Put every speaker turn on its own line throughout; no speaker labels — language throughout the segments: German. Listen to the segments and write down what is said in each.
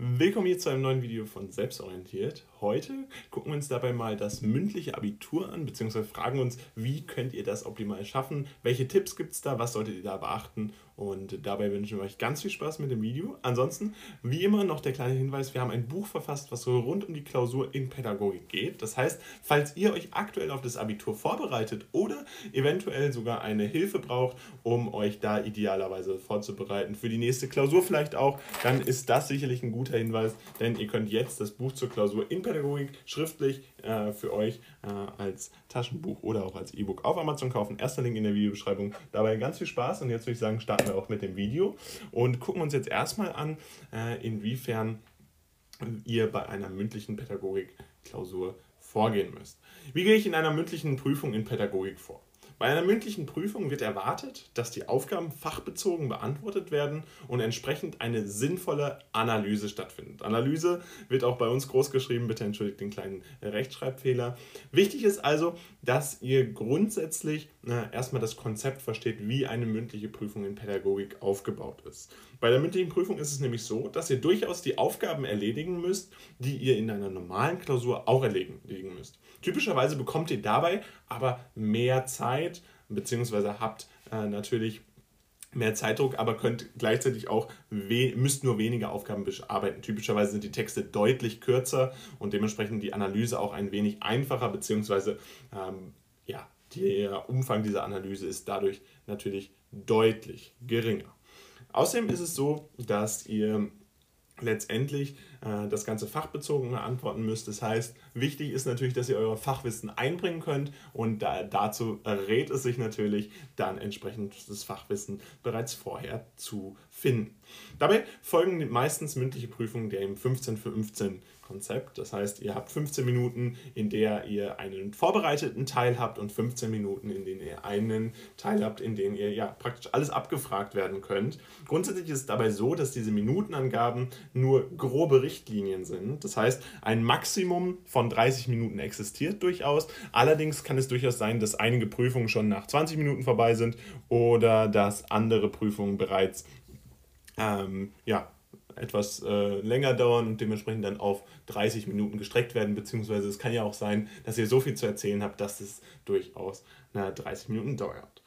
Willkommen hier zu einem neuen Video von Selbstorientiert. Heute gucken wir uns dabei mal das mündliche Abitur an, beziehungsweise fragen uns, wie könnt ihr das optimal schaffen, welche Tipps gibt es da, was solltet ihr da beachten und dabei wünschen wir euch ganz viel Spaß mit dem Video. Ansonsten, wie immer, noch der kleine Hinweis, wir haben ein Buch verfasst, was so rund um die Klausur in Pädagogik geht. Das heißt, falls ihr euch aktuell auf das Abitur vorbereitet oder eventuell sogar eine Hilfe braucht, um euch da idealerweise vorzubereiten, für die nächste Klausur vielleicht auch, dann ist das sicherlich ein guter Hinweis, denn ihr könnt jetzt das Buch zur Klausur in Pädagogik schriftlich äh, für euch äh, als Taschenbuch oder auch als E-Book auf Amazon kaufen. Erster Link in der Videobeschreibung. Dabei ganz viel Spaß und jetzt würde ich sagen, starten wir auch mit dem Video und gucken uns jetzt erstmal an, äh, inwiefern ihr bei einer mündlichen Pädagogik-Klausur vorgehen müsst. Wie gehe ich in einer mündlichen Prüfung in Pädagogik vor? Bei einer mündlichen Prüfung wird erwartet, dass die Aufgaben fachbezogen beantwortet werden und entsprechend eine sinnvolle Analyse stattfindet. Analyse wird auch bei uns groß geschrieben, bitte entschuldigt den kleinen Rechtschreibfehler. Wichtig ist also, dass ihr grundsätzlich na, erstmal das Konzept versteht, wie eine mündliche Prüfung in Pädagogik aufgebaut ist. Bei der mündlichen Prüfung ist es nämlich so, dass ihr durchaus die Aufgaben erledigen müsst, die ihr in einer normalen Klausur auch erledigen müsst. Typischerweise bekommt ihr dabei aber mehr Zeit, beziehungsweise habt äh, natürlich mehr Zeitdruck, aber könnt gleichzeitig auch, müsst nur weniger Aufgaben bearbeiten. Typischerweise sind die Texte deutlich kürzer und dementsprechend die Analyse auch ein wenig einfacher, beziehungsweise ähm, ja, der Umfang dieser Analyse ist dadurch natürlich deutlich geringer. Außerdem ist es so, dass ihr letztendlich äh, das Ganze fachbezogen beantworten müsst. Das heißt, wichtig ist natürlich, dass ihr euer Fachwissen einbringen könnt und da, dazu rät es sich natürlich, dann entsprechend das Fachwissen bereits vorher zu finden. Dabei folgen meistens mündliche Prüfungen der im 15 für 15 Konzept. Das heißt, ihr habt 15 Minuten, in der ihr einen vorbereiteten Teil habt und 15 Minuten, in denen ihr einen Teil habt, in dem ihr ja praktisch alles abgefragt werden könnt. Grundsätzlich ist es dabei so, dass diese Minutenangaben nur grobe Richtlinien sind. Das heißt, ein Maximum von 30 Minuten existiert durchaus. Allerdings kann es durchaus sein, dass einige Prüfungen schon nach 20 Minuten vorbei sind oder dass andere Prüfungen bereits ähm, ja, etwas äh, länger dauern und dementsprechend dann auf 30 Minuten gestreckt werden, beziehungsweise es kann ja auch sein, dass ihr so viel zu erzählen habt, dass es durchaus na, 30 Minuten dauert.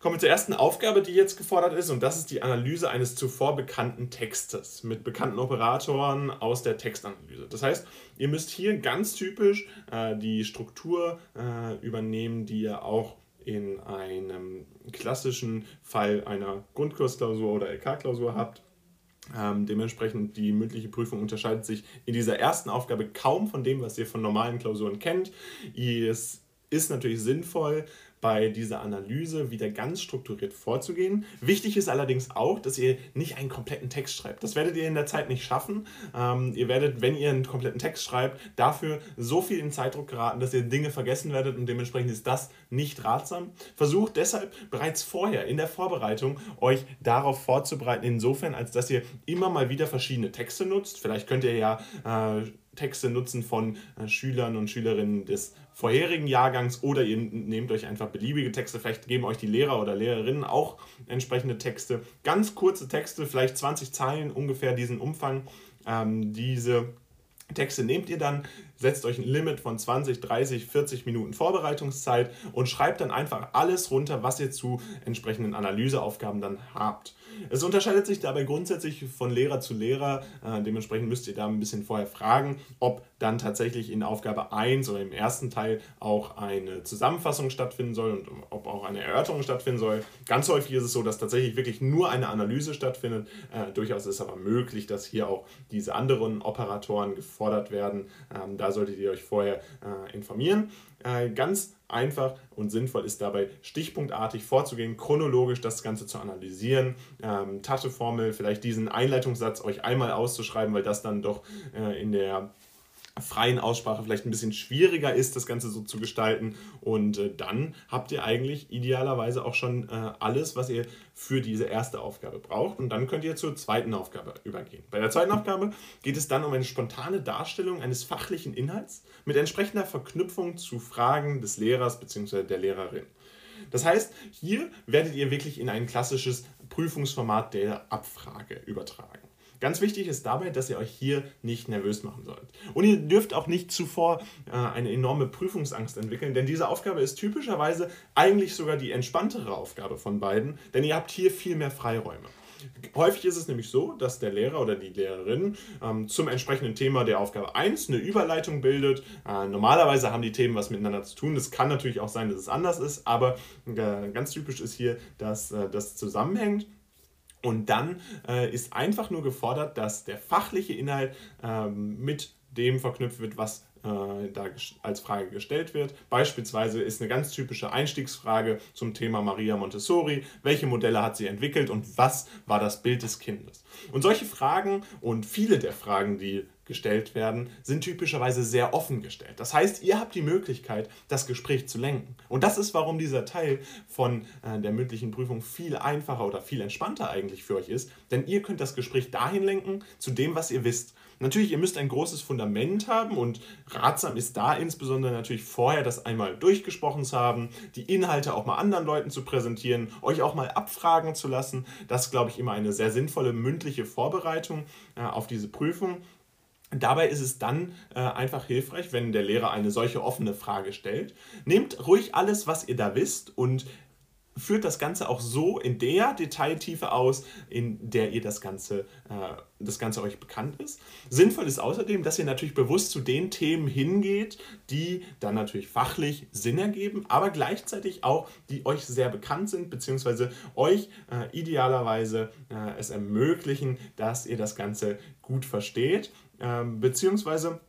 Kommen wir zur ersten Aufgabe, die jetzt gefordert ist, und das ist die Analyse eines zuvor bekannten Textes mit bekannten Operatoren aus der Textanalyse. Das heißt, ihr müsst hier ganz typisch äh, die Struktur äh, übernehmen, die ihr auch in einem klassischen Fall einer Grundkursklausur oder LK-Klausur habt. Ähm, dementsprechend die mündliche Prüfung unterscheidet sich in dieser ersten Aufgabe kaum von dem, was ihr von normalen Klausuren kennt. Es ist natürlich sinnvoll, bei dieser Analyse wieder ganz strukturiert vorzugehen. Wichtig ist allerdings auch, dass ihr nicht einen kompletten Text schreibt. Das werdet ihr in der Zeit nicht schaffen. Ähm, ihr werdet, wenn ihr einen kompletten Text schreibt, dafür so viel in Zeitdruck geraten, dass ihr Dinge vergessen werdet und dementsprechend ist das nicht ratsam. Versucht deshalb bereits vorher in der Vorbereitung euch darauf vorzubereiten, insofern, als dass ihr immer mal wieder verschiedene Texte nutzt. Vielleicht könnt ihr ja äh, Texte nutzen von äh, Schülern und Schülerinnen des vorherigen Jahrgangs oder ihr nehmt euch einfach beliebige Texte, vielleicht geben euch die Lehrer oder Lehrerinnen auch entsprechende Texte, ganz kurze Texte, vielleicht 20 Zeilen ungefähr diesen Umfang. Ähm, diese Texte nehmt ihr dann, setzt euch ein Limit von 20, 30, 40 Minuten Vorbereitungszeit und schreibt dann einfach alles runter, was ihr zu entsprechenden Analyseaufgaben dann habt. Es unterscheidet sich dabei grundsätzlich von Lehrer zu Lehrer. Äh, dementsprechend müsst ihr da ein bisschen vorher fragen, ob dann tatsächlich in Aufgabe 1 oder im ersten Teil auch eine Zusammenfassung stattfinden soll und ob auch eine Erörterung stattfinden soll. Ganz häufig ist es so, dass tatsächlich wirklich nur eine Analyse stattfindet. Äh, durchaus ist aber möglich, dass hier auch diese anderen Operatoren gefordert werden. Ähm, solltet ihr euch vorher äh, informieren. Äh, ganz einfach und sinnvoll ist dabei, stichpunktartig vorzugehen, chronologisch das Ganze zu analysieren, ähm, Tascheformel, vielleicht diesen Einleitungssatz euch einmal auszuschreiben, weil das dann doch äh, in der freien Aussprache vielleicht ein bisschen schwieriger ist, das Ganze so zu gestalten. Und äh, dann habt ihr eigentlich idealerweise auch schon äh, alles, was ihr für diese erste Aufgabe braucht. Und dann könnt ihr zur zweiten Aufgabe übergehen. Bei der zweiten Aufgabe geht es dann um eine spontane Darstellung eines fachlichen Inhalts mit entsprechender Verknüpfung zu Fragen des Lehrers bzw. der Lehrerin. Das heißt, hier werdet ihr wirklich in ein klassisches Prüfungsformat der Abfrage übertragen. Ganz wichtig ist dabei, dass ihr euch hier nicht nervös machen sollt. Und ihr dürft auch nicht zuvor äh, eine enorme Prüfungsangst entwickeln, denn diese Aufgabe ist typischerweise eigentlich sogar die entspanntere Aufgabe von beiden, denn ihr habt hier viel mehr Freiräume. Häufig ist es nämlich so, dass der Lehrer oder die Lehrerin ähm, zum entsprechenden Thema der Aufgabe 1 eine Überleitung bildet. Äh, normalerweise haben die Themen was miteinander zu tun. Es kann natürlich auch sein, dass es anders ist, aber äh, ganz typisch ist hier, dass äh, das zusammenhängt. Und dann äh, ist einfach nur gefordert, dass der fachliche Inhalt ähm, mit dem verknüpft wird, was äh, da als Frage gestellt wird. Beispielsweise ist eine ganz typische Einstiegsfrage zum Thema Maria Montessori. Welche Modelle hat sie entwickelt und was war das Bild des Kindes? Und solche Fragen und viele der Fragen, die gestellt werden, sind typischerweise sehr offen gestellt. Das heißt, ihr habt die Möglichkeit, das Gespräch zu lenken. Und das ist, warum dieser Teil von äh, der mündlichen Prüfung viel einfacher oder viel entspannter eigentlich für euch ist. Denn ihr könnt das Gespräch dahin lenken, zu dem, was ihr wisst. Natürlich, ihr müsst ein großes Fundament haben und ratsam ist da insbesondere natürlich vorher das einmal durchgesprochen zu haben, die Inhalte auch mal anderen Leuten zu präsentieren, euch auch mal abfragen zu lassen. Das ist, glaube ich, immer eine sehr sinnvolle mündliche Vorbereitung äh, auf diese Prüfung. Dabei ist es dann äh, einfach hilfreich, wenn der Lehrer eine solche offene Frage stellt. Nehmt ruhig alles, was ihr da wisst und führt das Ganze auch so in der Detailtiefe aus, in der ihr das Ganze, äh, das Ganze euch bekannt ist. Sinnvoll ist außerdem, dass ihr natürlich bewusst zu den Themen hingeht, die dann natürlich fachlich Sinn ergeben, aber gleichzeitig auch, die euch sehr bekannt sind, beziehungsweise euch äh, idealerweise äh, es ermöglichen, dass ihr das Ganze gut versteht, ähm, beziehungsweise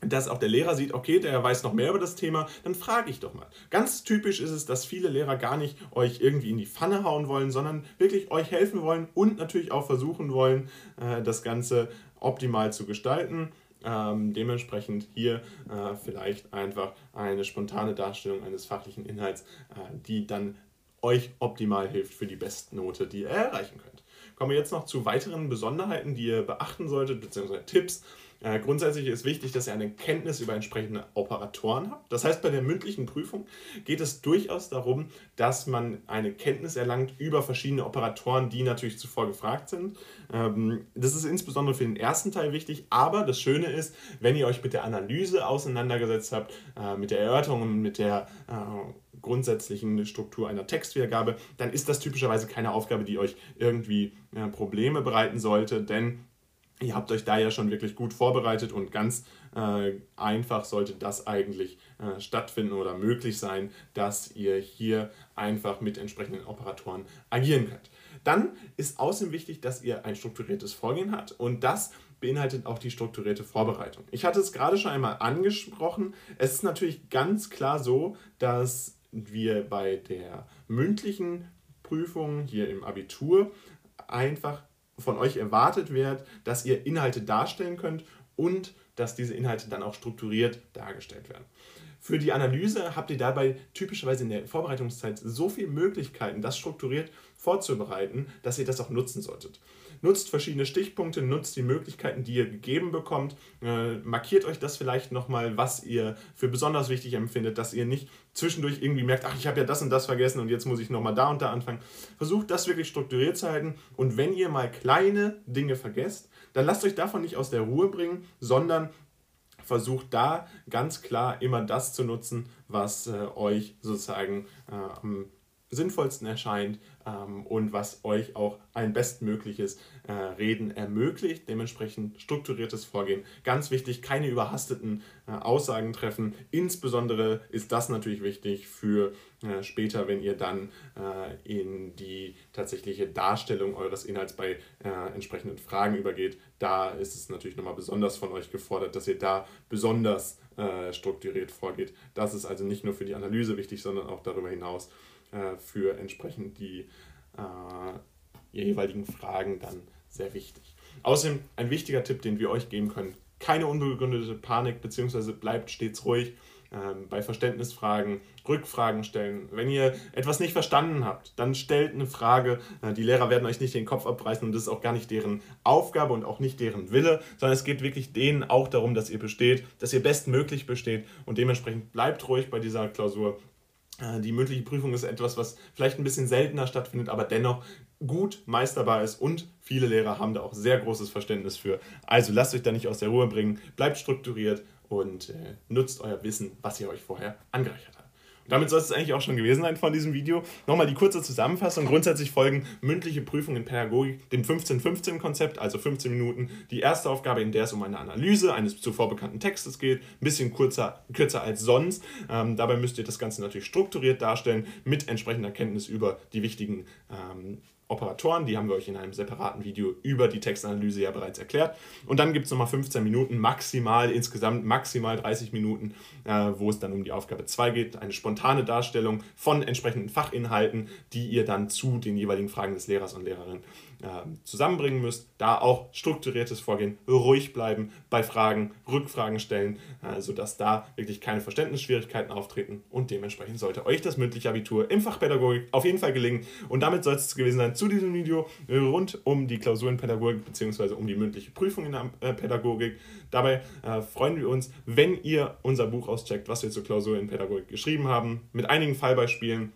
dass auch der Lehrer sieht, okay, der weiß noch mehr über das Thema, dann frage ich doch mal. Ganz typisch ist es, dass viele Lehrer gar nicht euch irgendwie in die Pfanne hauen wollen, sondern wirklich euch helfen wollen und natürlich auch versuchen wollen, äh, das Ganze optimal zu gestalten. Ähm, dementsprechend hier äh, vielleicht einfach eine spontane Darstellung eines fachlichen Inhalts, äh, die dann euch optimal hilft für die Bestnote, die ihr erreichen könnt. Kommen wir jetzt noch zu weiteren Besonderheiten, die ihr beachten solltet, beziehungsweise Tipps. Äh, grundsätzlich ist wichtig, dass ihr eine Kenntnis über entsprechende Operatoren habt. Das heißt, bei der mündlichen Prüfung geht es durchaus darum, dass man eine Kenntnis erlangt über verschiedene Operatoren, die natürlich zuvor gefragt sind. Ähm, das ist insbesondere für den ersten Teil wichtig, aber das Schöne ist, wenn ihr euch mit der Analyse auseinandergesetzt habt, äh, mit der Erörterung und mit der äh, grundsätzlichen Struktur einer Textwiedergabe, dann ist das typischerweise keine Aufgabe, die euch irgendwie Probleme bereiten sollte, denn Ihr habt euch da ja schon wirklich gut vorbereitet und ganz äh, einfach sollte das eigentlich äh, stattfinden oder möglich sein, dass ihr hier einfach mit entsprechenden Operatoren agieren könnt. Dann ist außerdem wichtig, dass ihr ein strukturiertes Vorgehen habt und das beinhaltet auch die strukturierte Vorbereitung. Ich hatte es gerade schon einmal angesprochen. Es ist natürlich ganz klar so, dass wir bei der mündlichen Prüfung hier im Abitur einfach von euch erwartet wird, dass ihr Inhalte darstellen könnt und dass diese Inhalte dann auch strukturiert dargestellt werden. Für die Analyse habt ihr dabei typischerweise in der Vorbereitungszeit so viele Möglichkeiten, das strukturiert vorzubereiten, dass ihr das auch nutzen solltet. Nutzt verschiedene Stichpunkte, nutzt die Möglichkeiten, die ihr gegeben bekommt. Äh, markiert euch das vielleicht nochmal, was ihr für besonders wichtig empfindet, dass ihr nicht zwischendurch irgendwie merkt, ach, ich habe ja das und das vergessen und jetzt muss ich nochmal da und da anfangen. Versucht das wirklich strukturiert zu halten und wenn ihr mal kleine Dinge vergesst, dann lasst euch davon nicht aus der Ruhe bringen, sondern versucht da ganz klar immer das zu nutzen, was äh, euch sozusagen äh, am sinnvollsten erscheint ähm, und was euch auch ein bestmögliches äh, Reden ermöglicht. Dementsprechend strukturiertes Vorgehen. Ganz wichtig, keine überhasteten äh, Aussagen treffen. Insbesondere ist das natürlich wichtig für äh, später, wenn ihr dann äh, in die tatsächliche Darstellung eures Inhalts bei äh, entsprechenden Fragen übergeht. Da ist es natürlich nochmal besonders von euch gefordert, dass ihr da besonders äh, strukturiert vorgeht. Das ist also nicht nur für die Analyse wichtig, sondern auch darüber hinaus äh, für entsprechend die äh, jeweiligen Fragen dann sehr wichtig. Außerdem ein wichtiger Tipp, den wir euch geben können, keine unbegründete Panik, beziehungsweise bleibt stets ruhig. Ähm, bei Verständnisfragen Rückfragen stellen. Wenn ihr etwas nicht verstanden habt, dann stellt eine Frage. Äh, die Lehrer werden euch nicht den Kopf abreißen und das ist auch gar nicht deren Aufgabe und auch nicht deren Wille, sondern es geht wirklich denen auch darum, dass ihr besteht, dass ihr bestmöglich besteht und dementsprechend bleibt ruhig bei dieser Klausur Äh, die mündliche Prüfung ist etwas, was vielleicht ein bisschen seltener stattfindet, aber dennoch gut meisterbar ist und viele Lehrer haben da auch sehr großes Verständnis für. Also lasst euch da nicht aus der Ruhe bringen, bleibt strukturiert und äh, nutzt euer Wissen, was ihr euch vorher angereichert habt. Damit soll es eigentlich auch schon gewesen sein von diesem Video. Nochmal die kurze Zusammenfassung. Grundsätzlich folgen mündliche Prüfungen in Pädagogik dem 15-15-Konzept, also 15 Minuten. Die erste Aufgabe, in der es um eine Analyse eines zuvor bekannten Textes geht, ein bisschen kürzer, kürzer als sonst. Ähm, dabei müsst ihr das Ganze natürlich strukturiert darstellen mit entsprechender Kenntnis über die wichtigen ähm, Operatoren, die haben wir euch in einem separaten Video über die Textanalyse ja bereits erklärt. Und dann gibt es nochmal 15 Minuten, maximal insgesamt maximal 30 Minuten, äh, wo es dann um die Aufgabe 2 geht, eine spontane Darstellung von entsprechenden Fachinhalten, die ihr dann zu den jeweiligen Fragen des Lehrers und Lehrerinnen zusammenbringen müsst. Da auch strukturiertes Vorgehen, ruhig bleiben bei Fragen, Rückfragen stellen, äh, sodass da wirklich keine Verständnisschwierigkeiten auftreten und dementsprechend sollte euch das mündliche Abitur im Fach Pädagogik auf jeden Fall gelingen. Und damit soll es gewesen sein zu diesem Video rund um die Klausurenpädagogik bzw. um die mündliche Prüfung in der äh, Pädagogik. Dabei äh, freuen wir uns, wenn ihr unser Buch auscheckt, was wir zur Klausur in Pädagogik geschrieben haben, mit einigen Fallbeispielen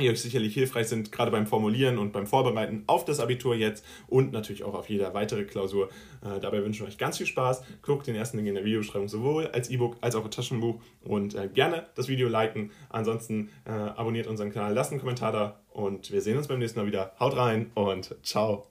die euch sicherlich hilfreich sind, gerade beim Formulieren und beim Vorbereiten auf das Abitur jetzt und natürlich auch auf jede weitere Klausur. Äh, dabei wünschen wir euch ganz viel Spaß. Guckt den ersten Link in der Videobeschreibung sowohl als E-Book als auch als Taschenbuch und äh, gerne das Video liken. Ansonsten äh, abonniert unseren Kanal, lasst einen Kommentar da und wir sehen uns beim nächsten Mal wieder. Haut rein und ciao.